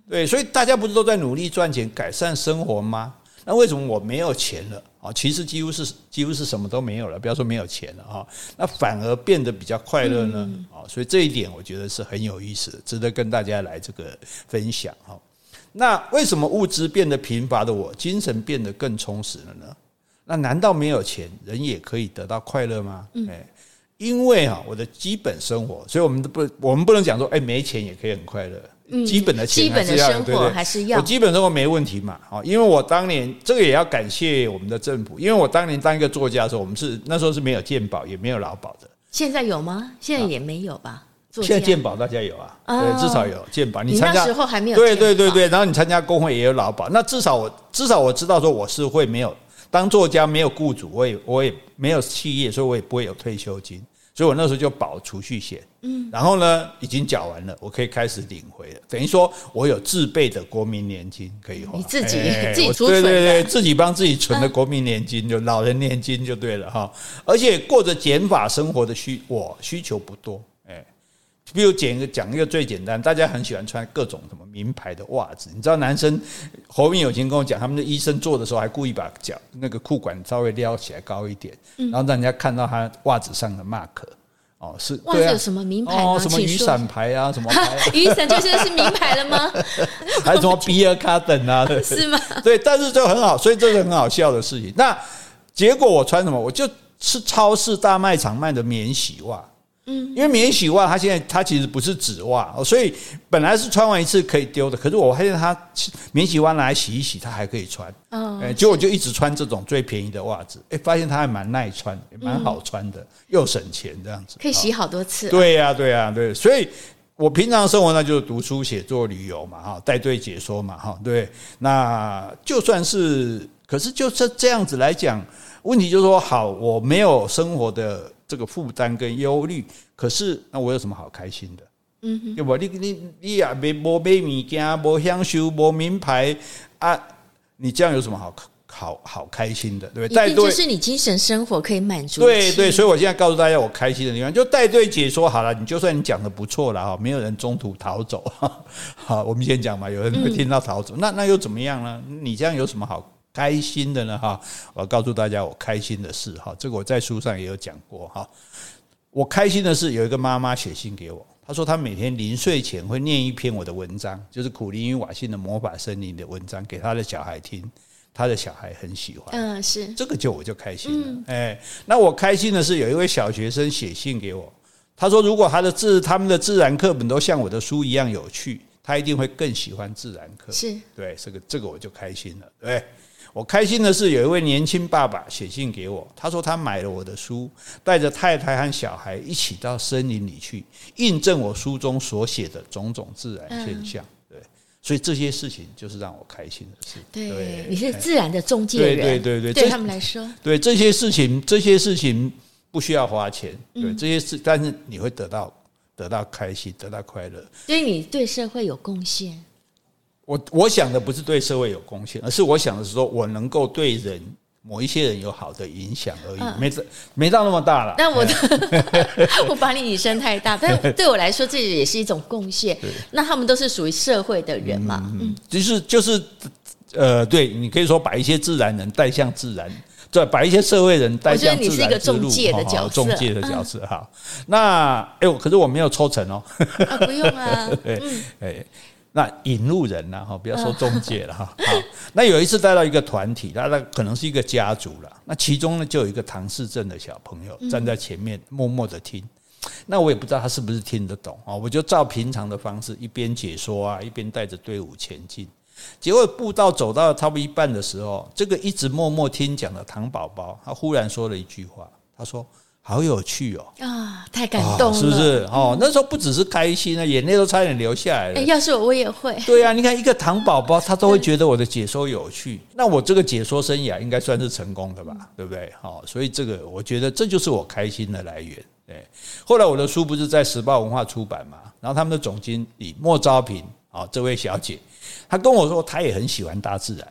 对，所以大家不是都在努力赚钱改善生活吗？那为什么我没有钱了啊？其实几乎是几乎是什么都没有了，不要说没有钱了哈，那反而变得比较快乐呢？啊，所以这一点我觉得是很有意思的，值得跟大家来这个分享哈。那为什么物质变得贫乏的我，精神变得更充实了呢？那难道没有钱，人也可以得到快乐吗？嗯。因为啊，我的基本生活，所以我们都不，我们不能讲说，哎，没钱也可以很快乐。基本的钱还是要，对对，还是要。我基本生活没问题嘛，啊，因为我当年这个也要感谢我们的政府，因为我当年当一个作家的时候，我们是那时候是没有健保，也没有劳保的。现在有吗？现在也没有吧？现在健保大家有啊，对，至少有健保。你参加那时候还没有？对对对对，然后你参加工会也有劳保，那至少我至少我知道说我是会没有当作家没有雇主，我也我也没有企业，所以我也不会有退休金。所以我那时候就保储蓄险，嗯，然后呢，已经缴完了，我可以开始领回了。等于说我有自备的国民年金可以花，你自己 自己储存，对对对，自己帮自己存的国民年金，就老人年金就对了哈。而且过着减法生活的需我需求不多，哎，比如讲一个讲一个最简单，大家很喜欢穿各种什么名牌的袜子，你知道男生侯明有情跟我讲，他们的医生做的时候还故意把脚那个裤管稍微撩起来高一点，然后让人家看到他袜子上的 mark。哦，是袜子有什么名牌吗？什么雨伞牌啊？什么牌？雨伞就是是名牌了吗？还有什么比尔卡登啊？是吗？对，但是就很好，所以这是很好笑的事情。那结果我穿什么？我就是超市大卖场卖的免洗袜。嗯，因为免洗袜它现在它其实不是纸袜，所以本来是穿完一次可以丢的。可是我发现它免洗袜拿来洗一洗，它还可以穿。嗯，结果我就一直穿这种最便宜的袜子，哎，发现它还蛮耐穿，也蛮好穿的，又省钱这样子。可以洗好多次。对呀，对呀，对。所以我平常生活呢，就是读书、写作、旅游嘛，哈，带队解说嘛，哈，对。那就算是，可是就是这样子来讲，问题就是说，好，我没有生活的。这个负担跟忧虑，可是那我有什么好开心的？嗯哼，对不？你你你也没没买物件，没享受，没名牌啊，你这样有什么好好好开心的？对不对？带队就是你精神生活可以满足。对对，所以我现在告诉大家，我开心的地方就带队解说好了。你就算你讲的不错了哈，没有人中途逃走。好，我们先讲嘛，有人会听到逃走，那那又怎么样呢？你这样有什么好？开心的呢哈，我要告诉大家我开心的事哈，这个我在书上也有讲过哈。我开心的是有一个妈妈写信给我，她说她每天临睡前会念一篇我的文章，就是苦林与瓦信的魔法森林的文章给她的小孩听，她的小孩很喜欢。嗯，是这个就我就开心了。哎，那我开心的是有一位小学生写信给我，他说如果他的自他们的自然课本都像我的书一样有趣，他一定会更喜欢自然课。是对这个这个我就开心了。对。我开心的是，有一位年轻爸爸写信给我，他说他买了我的书，带着太太和小孩一起到森林里去，印证我书中所写的种种自然现象。对，所以这些事情就是让我开心的事。对，你是自然的中介人。对对对，对他们来说，对这些事情，这些事情不需要花钱。对这些事，但是你会得到得到开心，得到快乐。所以你对社会有贡献。我我想的不是对社会有贡献，而是我想的是说我能够对人某一些人有好的影响而已，没没到那么大了。但我的 我把你引申太大，但 对我来说这也是一种贡献。那他们都是属于社会的人嘛？嗯，就是就是呃，对你可以说把一些自然人带向自然，对，把一些社会人带向自然之路。我觉得你是一个中介的角色，中介的角色哈。那哎呦，可是我没有抽成哦。不用啊。对，哎。那引路人呐，哈，不要说中介了哈。好，那有一次带到一个团体，那那可能是一个家族了。那其中呢，就有一个唐氏症的小朋友站在前面，默默的听。那我也不知道他是不是听得懂啊。我就照平常的方式，一边解说啊，一边带着队伍前进。结果步道走到差不多一半的时候，这个一直默默听讲的唐宝宝，他忽然说了一句话，他说。好有趣哦！啊，太感动了，是不是？哦，那时候不只是开心啊，眼泪都差点流下来了。要是我，我也会。对啊，你看一个唐宝宝，他都会觉得我的解说有趣，那我这个解说生涯应该算是成功的吧？对不对？好，所以这个我觉得这就是我开心的来源。对，后来我的书不是在时报文化出版嘛？然后他们的总经理莫昭平啊，这位小姐，她跟我说，她也很喜欢大自然。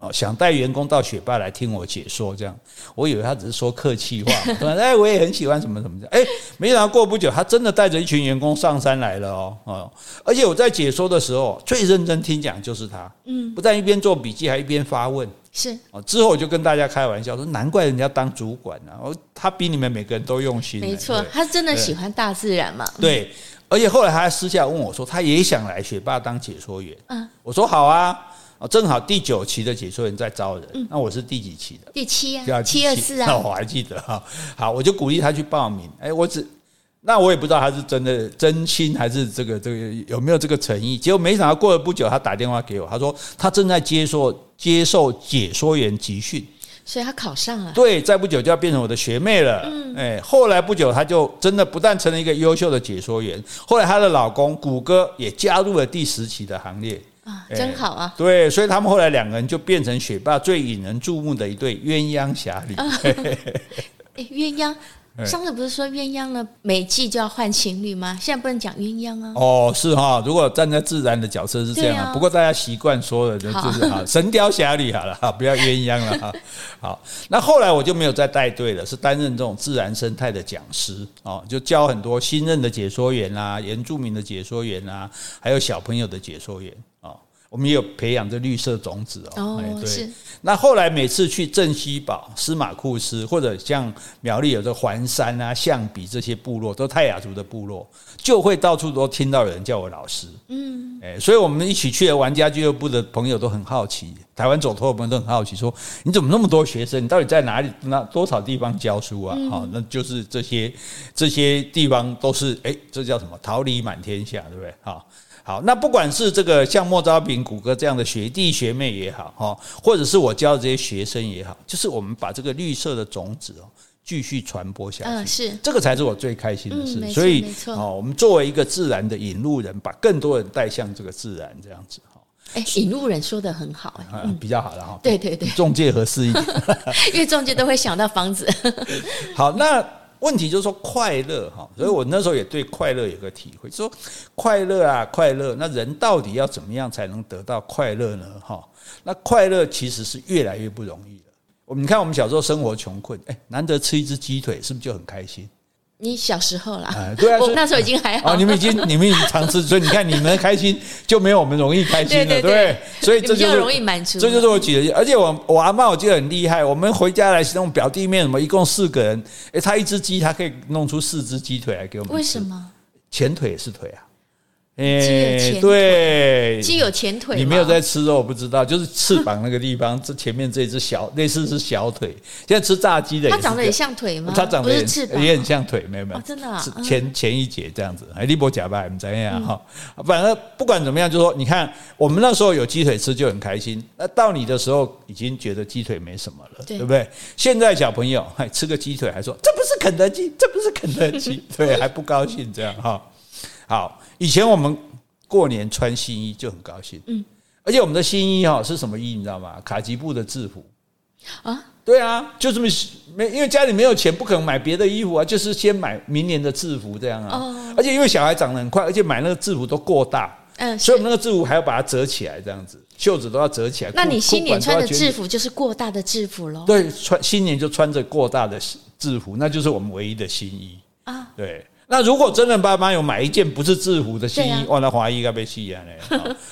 哦，想带员工到雪霸来听我解说，这样，我以为她只是说客气话。哎，我也很喜欢什么什么的。哎，没想到过不久，她真的带着一群员工上山来了哦。哦，而且我在解说的时候，最认真听讲就是她。嗯，不但一边做笔记，还一边发问。是。哦，之后我就跟大家开玩笑说，难怪人家当主管呢。哦，他比你们每个人都用心。没错，他真的喜欢大自然嘛。对，而且后来他还私下问我说，他也想来学霸当解说员。嗯，我说好啊。哦，正好第九期的解说员在招人，嗯、那我是第几期的？第七啊，七二四啊。那 我还记得哈。好，我就鼓励他去报名。哎，我只那我也不知道他是真的真心还是这个这个有没有这个诚意。结果没想到过了不久，他打电话给我，他说他正在接受接受解说员集训，所以他考上了。对，再不久就要变成我的学妹了。嗯，哎，后来不久他就真的不但成了一个优秀的解说员，后来她的老公谷歌也加入了第十期的行列。啊，真好啊！对，所以他们后来两个人就变成雪霸最引人注目的一对鸳鸯侠侣。哎，鸳鸯。上次不是说鸳鸯呢，每季就要换情侣吗？现在不能讲鸳鸯啊。哦，是哈。如果站在自然的角色是这样，啊、不过大家习惯说的就是哈，神雕侠侣好了哈，不要鸳鸯了哈。好，那后来我就没有再带队了，是担任这种自然生态的讲师哦，就教很多新任的解说员啊，原住民的解说员啊，还有小朋友的解说员。我们也有培养这绿色种子哦，哎，对。那后来每次去镇西堡、司马库斯，或者像苗栗有这环山啊、象鼻这些部落，都泰雅族的部落，就会到处都听到有人叫我老师。嗯，哎，所以我们一起去的玩家俱乐部的朋友都很好奇，台湾走脱的朋友都很好奇，说你怎么那么多学生？你到底在哪里？那多少地方教书啊？好，那就是这些这些地方都是哎，这叫什么？桃李满天下，对不对？好。好，那不管是这个像莫昭平、谷歌这样的学弟学妹也好，哈，或者是我教的这些学生也好，就是我们把这个绿色的种子哦，继续传播下去，嗯，是这个才是我最开心的事。所以，哦，我们作为一个自然的引路人，把更多人带向这个自然，这样子哈。哎，引路人说的很好，哎，比较好了哈。对对对，中介合适一点，因为中介都会想到房子。好，那。问题就是说快乐哈，所以我那时候也对快乐有个体会，说快乐啊快乐，那人到底要怎么样才能得到快乐呢？哈，那快乐其实是越来越不容易了。我们看，我们小时候生活穷困，哎，难得吃一只鸡腿，是不是就很开心？你小时候啦，哎，对啊，我那时候已经还好。哦，你们已经你们已经尝试，所以你看你们开心就没有我们容易开心了，对不对？所以这就是容易满足。这就是我举的，而且我我阿嬷我记得很厉害，我们回家来那种表弟妹什么，一共四个人，哎，他一只鸡，他可以弄出四只鸡腿来给我们。为什么？前腿也是腿啊。哎，对，鸡有前腿，你没有在吃肉，我不知道，就是翅膀那个地方，这前面这只小，类似是小腿。现在吃炸鸡的，它长得也像腿吗？它长得也也很像腿，没有没有，真的啊，前前一节这样子，哎，立波假吧，我们怎样哈？反正不管怎么样，就说你看，我们那时候有鸡腿吃就很开心，那到你的时候已经觉得鸡腿没什么了，对。不对？现在小朋友还吃个鸡腿还说这不是肯德基，这不是肯德基，对，还不高兴这样哈。好。以前我们过年穿新衣就很高兴，嗯，而且我们的新衣哈是什么衣你知道吗？卡其布的制服啊，对啊，就这么没，因为家里没有钱，不可能买别的衣服啊，就是先买明年的制服这样啊。哦，而且因为小孩长得很快，而且买那个制服都过大，嗯，所以我们那个制服还要把它折起来，这样子袖子都要折起来。那你新年穿的制服就是过大的制服喽？对，穿新年就穿着过大的制服，那就是我们唯一的新衣啊，对。那如果真的爸妈有买一件不是制服的新衣，哇，那华衣该被戏啊嘞。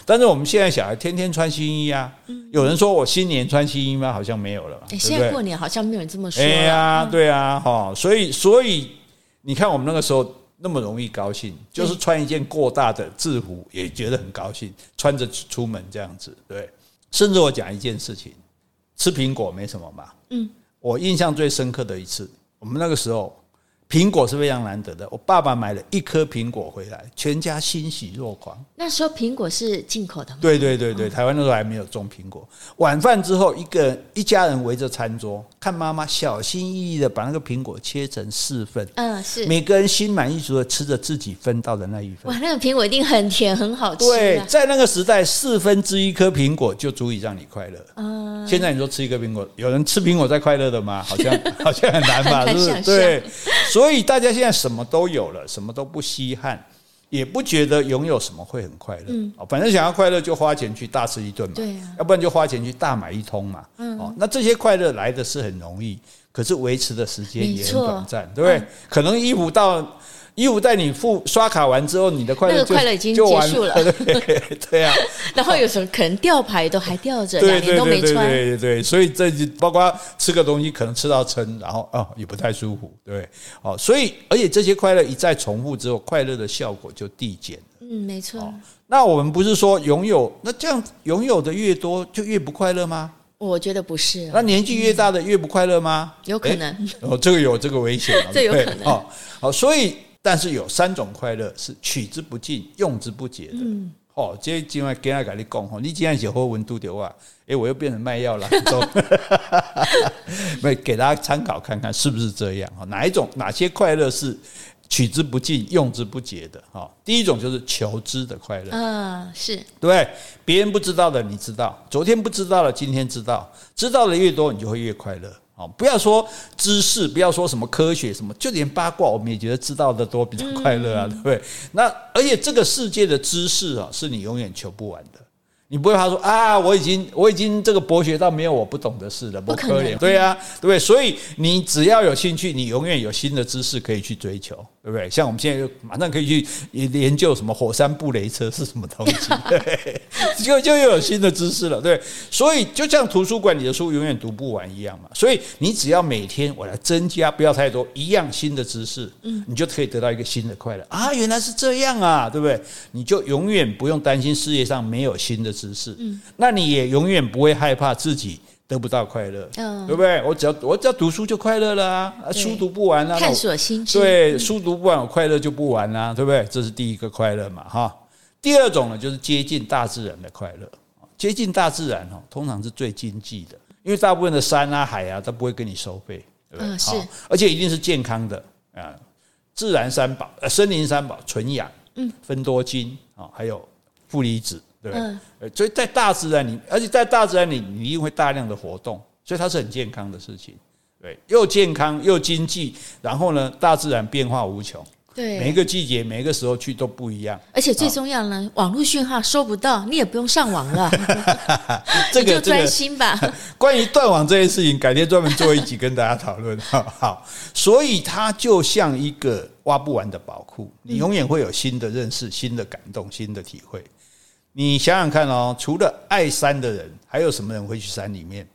但是我们现在小孩天天穿新衣啊。有人说我新年穿新衣吗？好像没有了。哎，现在过年好像没有人这么说。哎呀，对啊，哈，所以所以你看我们那个时候那么容易高兴，就是穿一件过大的制服也觉得很高兴，穿着出门这样子，对。甚至我讲一件事情，吃苹果没什么嘛。嗯。我印象最深刻的一次，我们那个时候。苹果是非常难得的。我爸爸买了一颗苹果回来，全家欣喜若狂。那时候苹果是进口的吗？对对对对，台湾那时候还没有种苹果。晚饭之后，一个一家人围着餐桌，看妈妈小心翼翼的把那个苹果切成四份。嗯，是每个人心满意足的吃着自己分到的那一份。哇，那个苹果一定很甜，很好吃啊。对，在那个时代，四分之一颗苹果就足以让你快乐。嗯，现在你说吃一个苹果，有人吃苹果在快乐的吗？好像好像很难吧？是不是？对。所以大家现在什么都有了，什么都不稀罕，也不觉得拥有什么会很快乐。嗯，反正想要快乐就花钱去大吃一顿嘛。对啊，要不然就花钱去大买一通嘛。嗯，哦，那这些快乐来的是很容易，可是维持的时间也很短暂，对不对？可能衣服到。衣服在你付刷卡完之后，你的快乐那个快乐已经结束了，对对啊。然后有时候可能吊牌都还吊着，两年都没穿，对对对，所以这就包括吃个东西可能吃到撑，然后哦也不太舒服，对哦，所以而且这些快乐一再重复之后，快乐的效果就递减。嗯，没错。那我们不是说拥有那这样拥有的越多就越不快乐吗？我觉得不是。那年纪越大的越不快乐吗？有可能。哦，这个有这个危险，这有可能。哦，好，所以。但是有三种快乐是取之不尽、用之不竭的。嗯，哦，这今晚跟大家讲哦，你今天写好温度的话，哎，我又变成卖药了，没给大家参考看看是不是这样？哈，哪一种、哪些快乐是取之不尽、用之不竭的？哈，第一种就是求知的快乐。嗯，是对，别人不知道的你知道，昨天不知道的今天知道，知道的越多，你就会越快乐。哦，不要说知识，不要说什么科学什么，就连八卦，我们也觉得知道的多比较快乐啊，对不对？那而且这个世界的知识啊，是你永远求不完的。你不会怕说啊，我已经我已经这个博学到没有我不懂的事了，不可能，对呀，对不对？所以你只要有兴趣，你永远有新的知识可以去追求，对不对？像我们现在就马上可以去研究什么火山布雷车是什么东西，对，就就又有新的知识了，对。所以就像图书馆里的书永远读不完一样嘛。所以你只要每天我来增加，不要太多，一样新的知识，嗯，你就可以得到一个新的快乐啊！原来是这样啊，对不对？你就永远不用担心世界上没有新的知识，嗯，那你也永远不会害怕自己得不到快乐，嗯，对不对？我只要我只要读书就快乐了啊，书读不完啊，探索心智，对，书读不完，我快乐就不完啊，对不对？这是第一个快乐嘛，哈。第二种呢，就是接近大自然的快乐，接近大自然哦，通常是最经济的，因为大部分的山啊、海啊它不会跟你收费，对不对？是，而且一定是健康的啊，自然三宝，呃，森林三宝，纯氧，嗯，芬多精啊，还有负离子。对，嗯，所以在大自然里，而且在大自然里，你一定会大量的活动，所以它是很健康的事情。对，又健康又经济，然后呢，大自然变化无穷，对，每一个季节、每一个时候去都不一样。而且最重要呢，网络讯号收不到，你也不用上网了 这个就专心吧。关于断网这件事情，改天专门做一集跟大家讨论。好，所以它就像一个挖不完的宝库，你永远会有新的认识、新的感动、新的体会。你想想看哦，除了爱山的人，还有什么人会去山里面？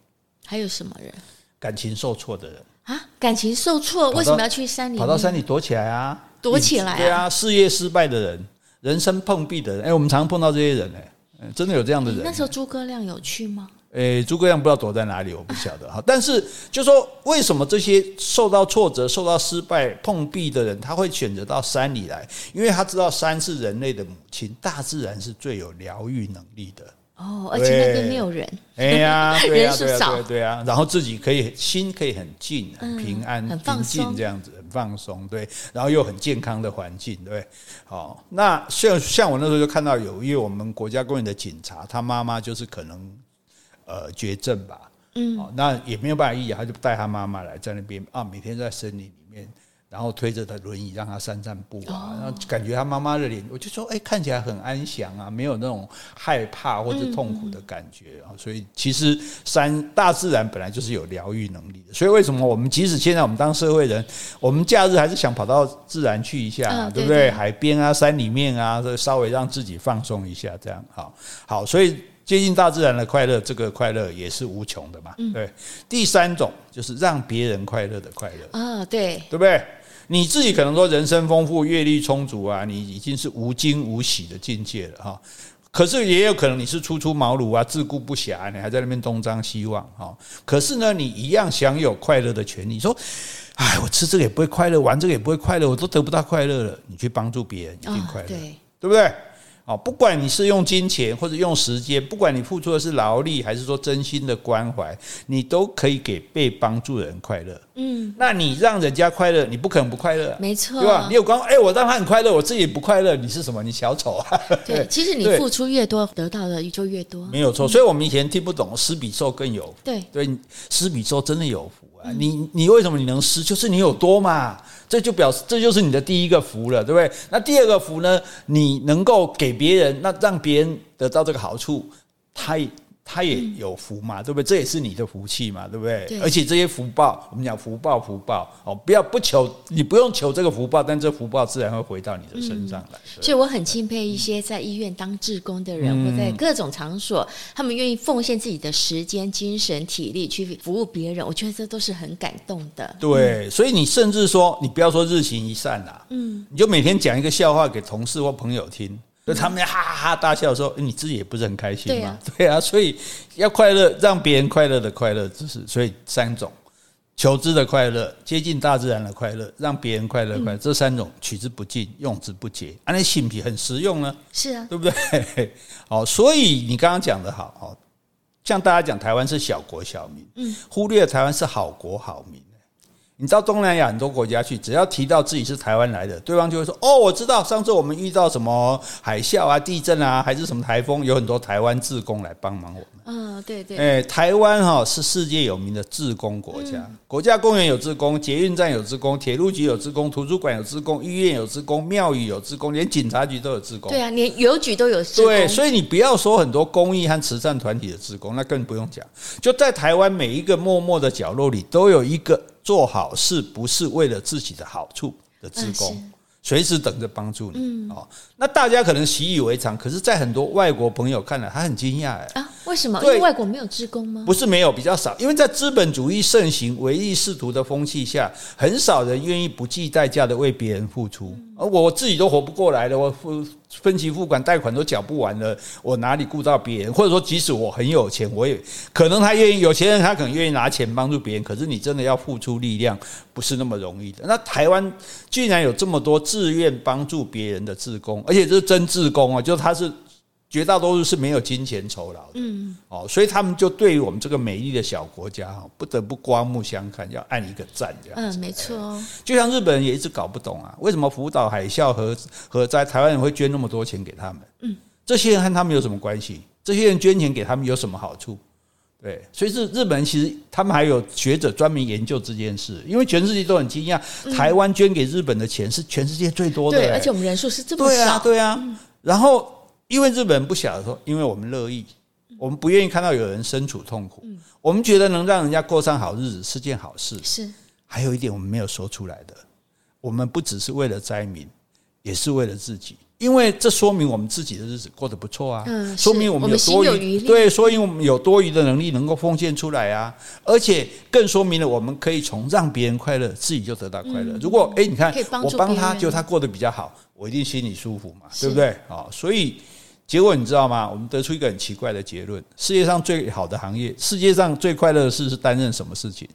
还有什么人？感情受挫的人啊？感情受挫，为什么要去山里面？跑到山里躲起来啊？躲起来啊？对啊，事业失败的人，人生碰壁的人，哎，我们常碰到这些人，哎，真的有这样的人。那时候诸葛亮有去吗？诶，诸葛亮不知道躲在哪里，我不晓得哈。但是，就说为什么这些受到挫折、受到失败、碰壁的人，他会选择到山里来？因为他知道山是人类的母亲，大自然是最有疗愈能力的。哦，而且那边没有人。哎 呀，对呀，对呀，对呀。然后自己可以心可以很静、很平安、很平静这样子，很放松。对，然后又很健康的环境，对。好，那像像我那时候就看到有一位我们国家公园的警察，他妈妈就是可能。呃，绝症吧，嗯，哦，那也没有办法医，他就带他妈妈来在那边啊，每天在森林里面，然后推着他轮椅让他散散步啊，然后感觉他妈妈的脸，我就说，哎，看起来很安详啊，没有那种害怕或者痛苦的感觉啊，所以其实山大自然本来就是有疗愈能力的，所以为什么我们即使现在我们当社会人，我们假日还是想跑到自然去一下，对不对？海边啊，山里面啊，稍微让自己放松一下，这样好，好，所以。接近大自然的快乐，这个快乐也是无穷的嘛。对，第三种就是让别人快乐的快乐啊，对，对不对？你自己可能说人生丰富、阅历充足啊，你已经是无惊无喜的境界了哈。可是也有可能你是初出茅庐啊，自顾不暇，你还在那边东张西望哈。可是呢，你一样享有快乐的权利。说，哎，我吃这个也不会快乐，玩这个也不会快乐，我都得不到快乐了。你去帮助别人，一定快乐，对，对不对？哦，不管你是用金钱或者用时间，不管你付出的是劳力还是说真心的关怀，你都可以给被帮助的人快乐。嗯，那你让人家快乐，你不可能不快乐，没错，对吧？你有光，哎，我让他很快乐，我自己不快乐，你是什么？你小丑啊！对，其实你付出越多，得到的就越多，没有错。所以我们以前听不懂，施比受更有福。对对，施比受真的有福啊！你你为什么你能施？就是你有多嘛。这就表示，这就是你的第一个福了，对不对？那第二个福呢？你能够给别人，那让别人得到这个好处，他。他也有福嘛，对不对？这也是你的福气嘛，对不对？对，而且这些福报，我们讲福报，福报哦，不要不求，你不用求这个福报，但这福报自然会回到你的身上来。嗯、所以我很钦佩一些在医院当志工的人，嗯、或在各种场所，他们愿意奉献自己的时间、精神、体力去服务别人，我觉得这都是很感动的。对，所以你甚至说，你不要说日行一善啦，嗯，你就每天讲一个笑话给同事或朋友听。就他们哈哈哈大笑的时候，你自己也不是很开心吗？对啊，所以要快乐，让别人快乐的快乐，就是所以三种：求知的快乐、接近大自然的快乐、让别人快乐快乐。这三种取之不尽，用之不竭，啊，那性癖很实用呢。是啊，对不对？好，所以你刚刚讲的好，好像大家讲台湾是小国小民，嗯，忽略台湾是好国好民。你到东南亚很多国家去，只要提到自己是台湾来的，对方就会说：“哦，我知道，上次我们遇到什么海啸啊、地震啊，还是什么台风，有很多台湾志工来帮忙我们。”嗯，对对。哎，台湾哈是世界有名的志工国家，国家公园有志工，捷运站有志工，铁路局有志工，图书馆有志工，医院有志工，庙宇有志工，连警察局都有志工。对啊，连邮局都有志工。对，所以你不要说很多公益和慈善团体的志工，那更不用讲。就在台湾每一个默默的角落里，都有一个。做好事不是为了自己的好处的职工，随时等着帮助你。哦，那大家可能习以为常，可是，在很多外国朋友看来，他很惊讶哎啊，为什么？因为外国没有职工吗？不是没有，比较少。因为在资本主义盛行、唯利是图的风气下，很少人愿意不计代价的为别人付出，而我自己都活不过来了，我付。分期付款贷款都缴不完了，我哪里顾到别人？或者说，即使我很有钱，我也可能他愿意有钱人，他可能愿意拿钱帮助别人。可是你真的要付出力量，不是那么容易的。那台湾居然有这么多自愿帮助别人的志工，而且这是真志工啊，就他是。绝大多数是没有金钱酬劳的，嗯，哦，所以他们就对于我们这个美丽的小国家哈，不得不刮目相看，要按一个赞这样。嗯，没错。就像日本人也一直搞不懂啊，为什么福岛海啸和和在台湾人会捐那么多钱给他们？嗯，这些人和他们有什么关系？这些人捐钱给他们有什么好处？对，所以是日本人其实他们还有学者专门研究这件事，因为全世界都很惊讶，台湾捐给日本的钱是全世界最多的，对，而且我们人数是这么少，对啊，对啊，然后。因为日本人不晓得说，因为我们乐意，我们不愿意看到有人身处痛苦，我们觉得能让人家过上好日子是件好事。是，还有一点我们没有说出来的，我们不只是为了灾民，也是为了自己，因为这说明我们自己的日子过得不错啊，说明我们有多余，对，所以我们有多余的能力能够奉献出来啊，而且更说明了我们可以从让别人快乐，自己就得到快乐。如果诶，你看我帮他，就他过得比较好，我一定心里舒服嘛，对不对？啊，所以。结果你知道吗？我们得出一个很奇怪的结论：世界上最好的行业，世界上最快乐的事是担任什么事情？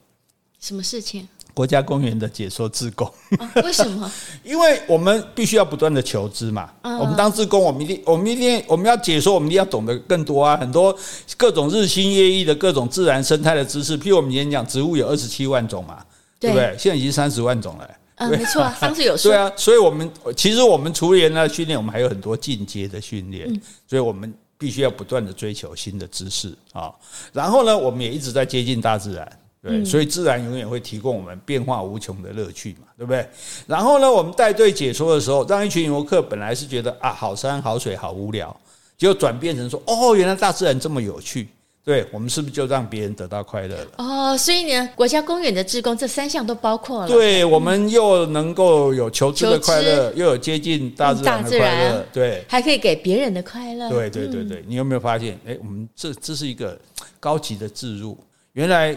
什么事情？国家公园的解说志工。哦，为什么？因为我们必须要不断的求知嘛。我们当志工，我们一定，我们一定，我们要解说，我们一定要懂得更多啊！很多各种日新月异的各种自然生态的知识，譬如我们以前讲植物有二十七万种嘛，对不对？现在已经三十万种了。嗯，没错，上次有说。对啊，所以我们其实我们除了原来训练，我们还有很多进阶的训练，嗯、所以我们必须要不断的追求新的知识啊。然后呢，我们也一直在接近大自然，对，所以自然永远会提供我们变化无穷的乐趣嘛，对不对？然后呢，我们带队解说的时候，让一群游客本来是觉得啊，好山好水好无聊，结果转变成说，哦，原来大自然这么有趣。对，我们是不是就让别人得到快乐了？哦，所以呢，国家公园的志工这三项都包括了。对，我们又能够有求知的快乐，又有接近大自然的快乐，对，还可以给别人的快乐。对对对对，你有没有发现？哎，我们这这是一个高级的置入。原来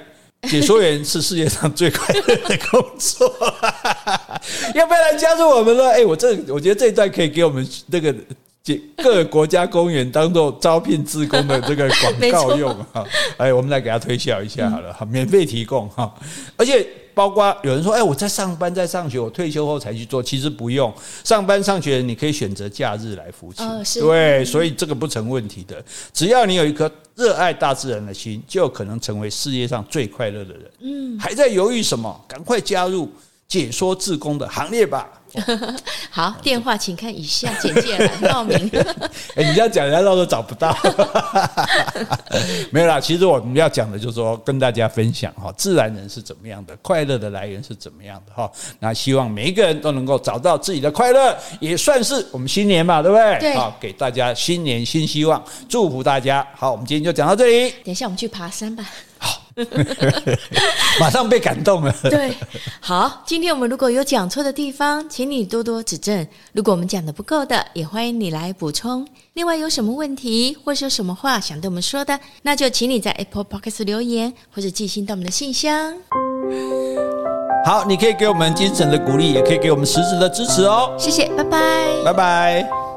解说员是世界上最快乐的工作，要不要来加入我们呢？哎，我这我觉得这一段可以给我们那个。各个国家公园当做招聘志工的这个 广告用哈，哎，我们来给他推销一下好了，哈，免费提供哈，而且包括有人说，哎，我在上班在上学，我退休后才去做，其实不用，上班上学你可以选择假日来服勤，对，所以这个不成问题的，只要你有一颗热爱大自然的心，就有可能成为世界上最快乐的人。嗯，还在犹豫什么？赶快加入解说志工的行列吧。好，电话请看以下简介来报名。哎，你这样讲，人家到时候找不到。没有啦，其实我们要讲的就是说，跟大家分享哈，自然人是怎么样的，快乐的来源是怎么样的哈。那希望每一个人都能够找到自己的快乐，也算是我们新年嘛，对不对？对。好，给大家新年新希望，祝福大家。好，我们今天就讲到这里。等一下，我们去爬山吧。好。马上被感动了。对，好，今天我们如果有讲错的地方，请你多多指正。如果我们讲的不够的，也欢迎你来补充。另外，有什么问题或是有什么话想对我们说的，那就请你在 Apple Podcast 留言，或者寄信到我们的信箱。好，你可以给我们精神的鼓励，也可以给我们实质的支持哦。谢谢，拜拜，拜拜。